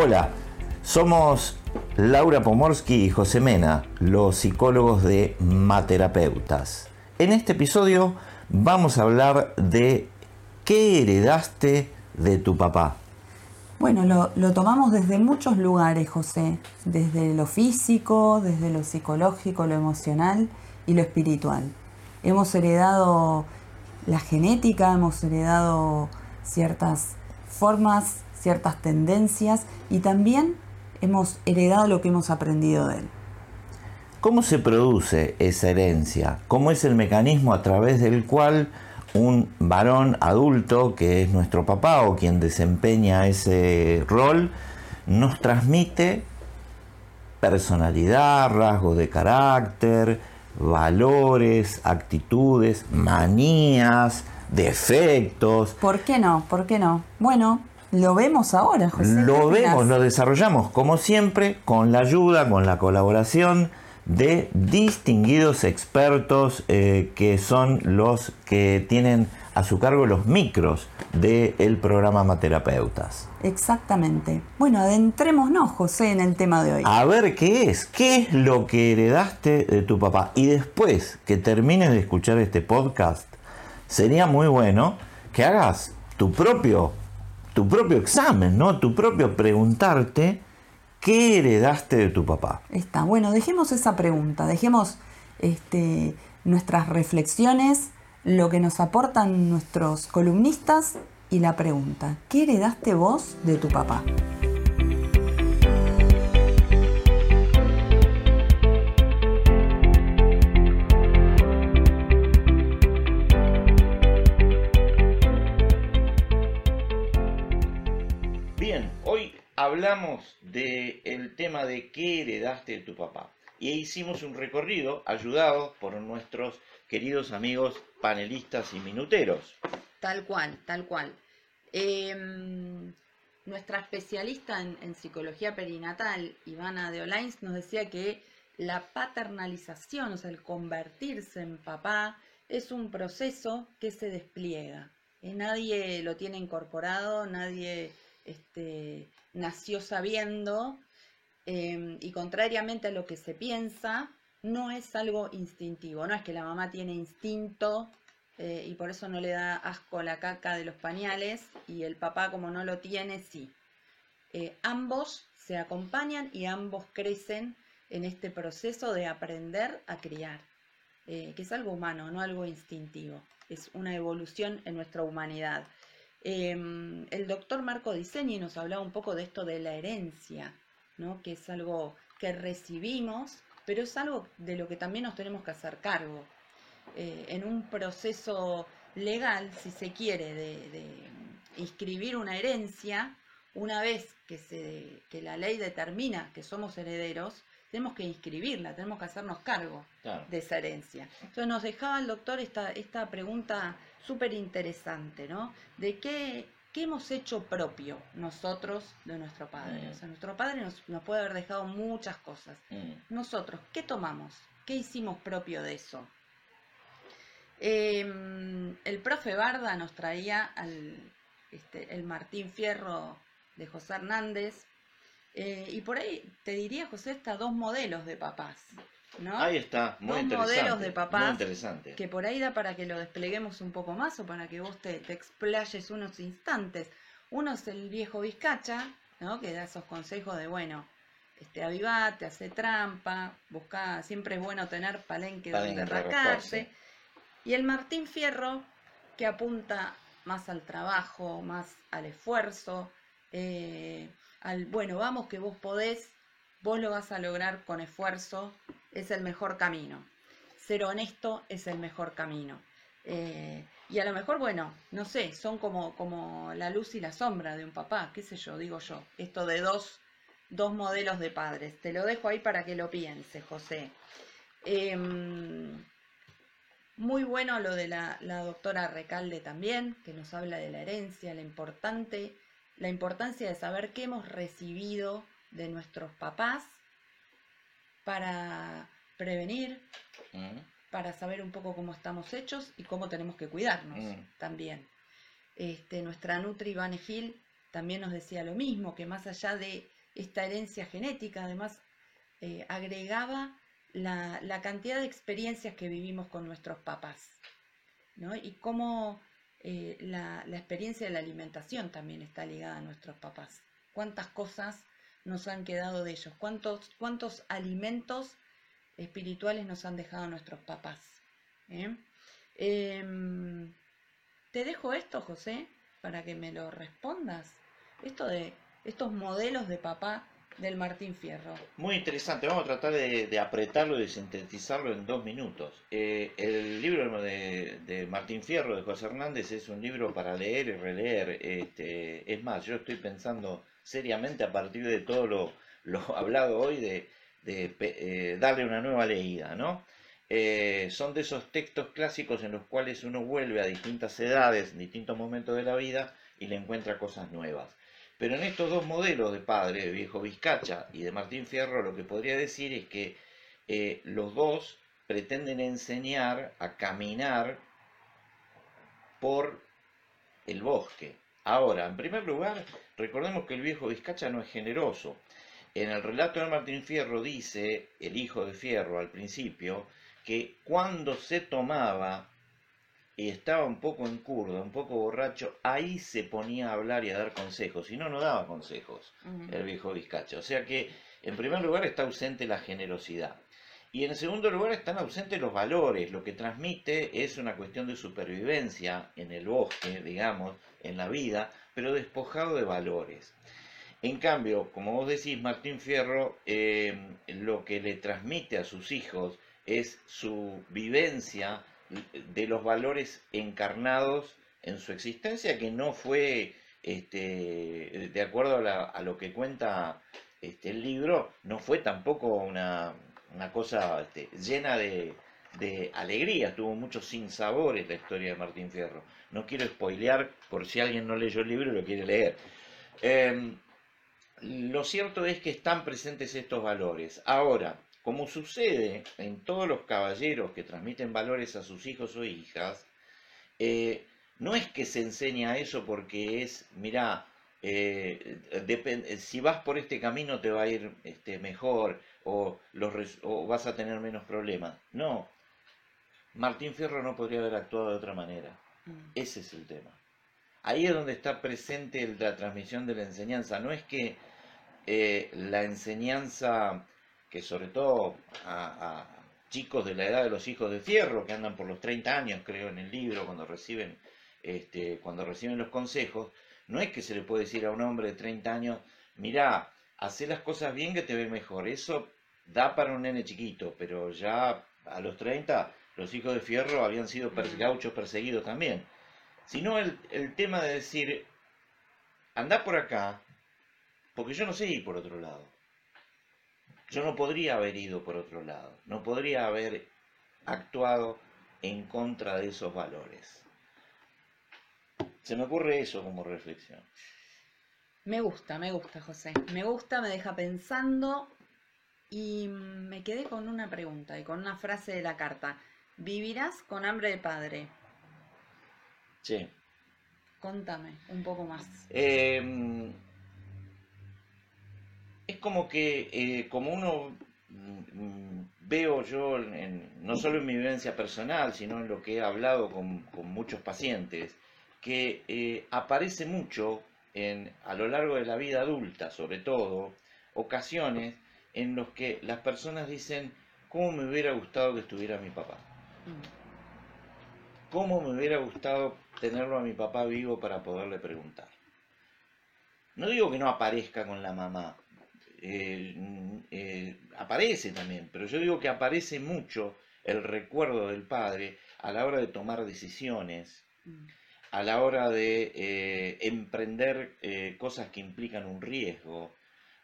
Hola, somos Laura Pomorsky y José Mena, los psicólogos de Materapeutas. En este episodio vamos a hablar de qué heredaste de tu papá. Bueno, lo, lo, tomamos desde muchos lugares, José, desde lo físico, desde lo psicológico, lo emocional y lo espiritual. Hemos heredado la genética, hemos heredado ciertas formas, ciertas tendencias y también hemos heredado lo que hemos aprendido de él. ¿Cómo se produce esa herencia? ¿Cómo es el mecanismo a través del cual un varón adulto, que es nuestro papá o quien desempeña ese rol, nos transmite personalidad, rasgos de carácter, valores, actitudes, manías, defectos. ¿Por qué no? ¿Por qué no? Bueno, lo vemos ahora, José. Lo vemos, lo desarrollamos, como siempre, con la ayuda, con la colaboración de distinguidos expertos eh, que son los que tienen a su cargo los micros del programa Materapeutas. Exactamente. Bueno, adentrémonos, José, en el tema de hoy. A ver qué es, qué es lo que heredaste de tu papá. Y después que termines de escuchar este podcast, sería muy bueno que hagas tu propio, tu propio examen, ¿no? Tu propio preguntarte ¿Qué heredaste de tu papá? Está, bueno, dejemos esa pregunta, dejemos este, nuestras reflexiones, lo que nos aportan nuestros columnistas y la pregunta, ¿qué heredaste vos de tu papá? Hablamos del tema de qué heredaste de tu papá. Y hicimos un recorrido ayudados por nuestros queridos amigos panelistas y minuteros. Tal cual, tal cual. Em, nuestra especialista en, psicología perinatal, Ivana de Olains, nos decía que la paternalización, o sea, el convertirse en papá, es un proceso que se despliega. Eh, nadie lo tiene incorporado, nadie este, nació sabiendo em, y contrariamente a lo que se piensa, no es algo instintivo, no es que la mamá tiene instinto eh, y por eso no le da asco la caca de los pañales y el papá como no lo tiene, sí. Eh, ambos se acompañan y ambos crecen en este proceso de aprender a criar, eh, que es algo humano, no algo instintivo, es una evolución en nuestra humanidad. Em, el doctor Marco Diseñi nos hablaba un poco de esto de la herencia, ¿no? que es algo que recibimos, pero es algo de lo que también nos tenemos que hacer cargo. Eh, en un proceso legal, si se quiere, de, inscribir una herencia, una vez que, se, que la ley determina que somos herederos, tenemos que inscribirla, tenemos que hacernos cargo de esa herencia. Entonces nos dejaba el doctor esta, esta pregunta súper interesante, ¿no? De qué, qué, hemos hecho propio nosotros de nuestro padre. Mm. O sea, nuestro padre nos, puede haber dejado muchas cosas. Mm. Nosotros, ¿qué tomamos? ¿Qué hicimos propio de eso? Em, el profe Barda nos traía al, este, el Martín Fierro de José Hernández, eh, y por ahí te diría, José, está dos modelos de papás. ¿no? Ahí está, muy dos modelos de papás interesante. que por ahí da para que lo despleguemos un poco más o para que vos te, te explayes unos instantes. Uno es el viejo Vizcacha, ¿no? que da esos consejos de, bueno, este, avivate, hace trampa, busca, siempre es bueno tener palenque, donde rascarse. Y el Martín Fierro, que apunta más al trabajo, más al esfuerzo, eh, al, bueno, vamos que vos podés, vos lo vas a lograr con esfuerzo, es el mejor camino. Ser honesto es el mejor camino. Eh, y a lo mejor, bueno, no sé, son como, como la luz y la sombra de un papá, qué sé yo, digo yo. Esto de dos, dos modelos de padres. Te lo dejo ahí para que lo pienses, José. Em, muy bueno lo de la, la, doctora Recalde también, que nos habla de la herencia, la importante la importancia de saber qué hemos recibido de nuestros papás para prevenir, mm. para saber un poco cómo estamos hechos y cómo tenemos que cuidarnos mm. también. Este, nuestra Nutri Ivane Gil también nos decía lo mismo, que más allá de esta herencia genética, además eh, agregaba la, cantidad de experiencias que vivimos con nuestros papás, ¿no? Y cómo eh, la, experiencia de la alimentación también está ligada a nuestros papás. Cuántas cosas nos han quedado de ellos, cuántos, cuántos alimentos espirituales nos han dejado nuestros papás. ¿eh? Em, te dejo esto, José, para que me lo respondas. Esto de estos modelos de papá del Martín Fierro. Muy interesante, vamos a tratar de, apretarlo y de sintetizarlo en dos minutos. Eh, el libro de, Martín Fierro, de José Hernández, es un libro para leer y releer. Este, es más, yo estoy pensando seriamente a partir de todo lo, hablado hoy de, eh, darle una nueva leída, ¿no? Eh, son de esos textos clásicos en los cuales uno vuelve a distintas edades, en distintos momentos de la vida y le encuentra cosas nuevas. Pero en estos dos modelos de padre, de viejo Vizcacha y de Martín Fierro, lo que podría decir es que eh, los dos pretenden enseñar a caminar por el bosque. Ahora, en primer lugar, recordemos que el viejo Vizcacha no es generoso. En el relato de Martín Fierro dice, el hijo de Fierro al principio, que cuando se tomaba y estaba un poco en curdo, un poco borracho, ahí se ponía a hablar y a dar consejos, y no, no daba consejos el viejo Vizcacha. O sea que, en primer lugar, está ausente la generosidad. Y en segundo lugar están ausentes los valores. Lo que transmite es una cuestión de supervivencia en el bosque, digamos, en la vida, pero despojado de valores. En cambio, como vos decís, Martín Fierro, eh, lo que le transmite a sus hijos es su vivencia de los valores encarnados en su existencia, que no fue, este, de acuerdo a, lo que cuenta este, el libro, no fue tampoco una, cosa este, llena de, alegría, tuvo muchos sinsabores la historia de Martín Fierro. No quiero spoilear por si alguien no leyó el libro lo quiere leer. Em, lo cierto es que están presentes estos valores. Ahora, como sucede en todos los caballeros que transmiten valores a sus hijos o hijas, eh, no es que se enseña eso porque es, mira, eh, si vas por este camino te va a ir este, mejor o, o vas a tener menos problemas. No, Martín Fierro no podría haber actuado de otra manera. Mm. Ese es el tema. Ahí es donde está presente la transmisión de la enseñanza. No es que eh, la enseñanza que sobre todo a, chicos de la edad de los hijos de fierro, que andan por los 30 años, creo, en el libro, cuando reciben, este, cuando reciben los consejos, no es que se le puede decir a un hombre de 30 años, mira, hace las cosas bien que te ve mejor. Eso da para un nene chiquito, pero ya a los 30 los hijos de fierro habían sido gauchos perseguidos también. Sino el, el tema de decir, anda por acá, porque yo no sé ir por otro lado. Yo no podría haber ido por otro lado, no podría haber actuado en contra de esos valores. Se me ocurre eso como reflexión. Me gusta, me gusta, José. Me gusta, me deja pensando y me quedé con una pregunta y con una frase de la carta. ¿Vivirás con hambre de padre? Sí. Contame un poco más. Eh, como que, eh, como uno mm, veo yo, no solo en mi vivencia personal, sino en lo que he hablado con, muchos pacientes, que eh, aparece mucho en, a lo largo de la vida adulta, sobre todo, ocasiones en los que las personas dicen, ¿cómo me hubiera gustado que estuviera mi papá? Mm. ¿Cómo me hubiera gustado tenerlo a mi papá vivo para poderle preguntar? No digo que no aparezca con la mamá, eh, eh, aparece también, pero yo digo que aparece mucho el recuerdo del padre a la hora de tomar decisiones, mm. a la hora de eh, emprender cosas que implican un riesgo,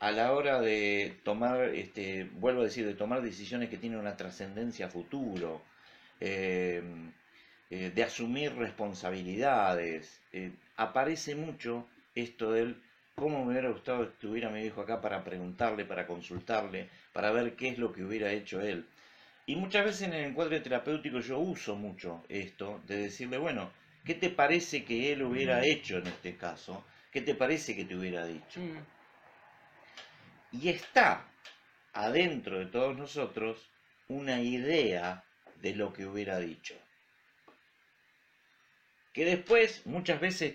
a la hora de tomar, este, vuelvo a decir, de tomar decisiones que tienen una trascendencia futuro, de asumir responsabilidades. aparece mucho esto del cómo me hubiera gustado que estuviera mi hijo acá para preguntarle, para consultarle, para ver qué es lo que hubiera hecho él. Y muchas veces en el encuadre terapéutico yo uso mucho esto, de decirle, bueno, ¿qué te parece que él hubiera hecho en este caso? ¿Qué te parece que te hubiera dicho? Mm. Y está adentro de todos nosotros una idea de lo que hubiera dicho. Que después, muchas veces,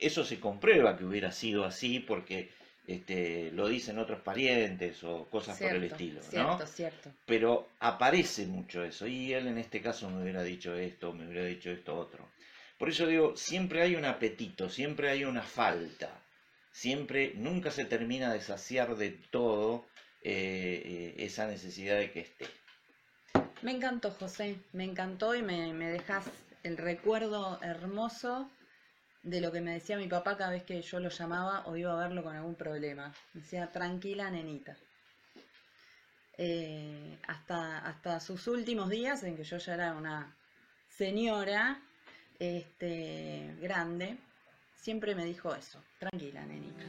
eso se comprueba que hubiera sido así porque este, lo dicen otros parientes o cosas por el Cierto, estilo, ¿no? Cierto, cierto. Pero aparece mucho eso. Y él en este caso me hubiera dicho esto, me hubiera dicho esto otro. Por eso digo, siempre hay un apetito, siempre hay una falta. Siempre, nunca se termina de saciar de todo eh, eh, esa necesidad de que esté. Me encantó, José, me encantó y me, me dejas el recuerdo hermoso de lo que me decía mi papá cada vez que yo lo llamaba o iba a verlo con algún problema. Me decía, tranquila, nenita. Eh, hasta, hasta sus últimos días, en que yo ya era una señora este, grande, siempre me dijo eso, tranquila, nenita.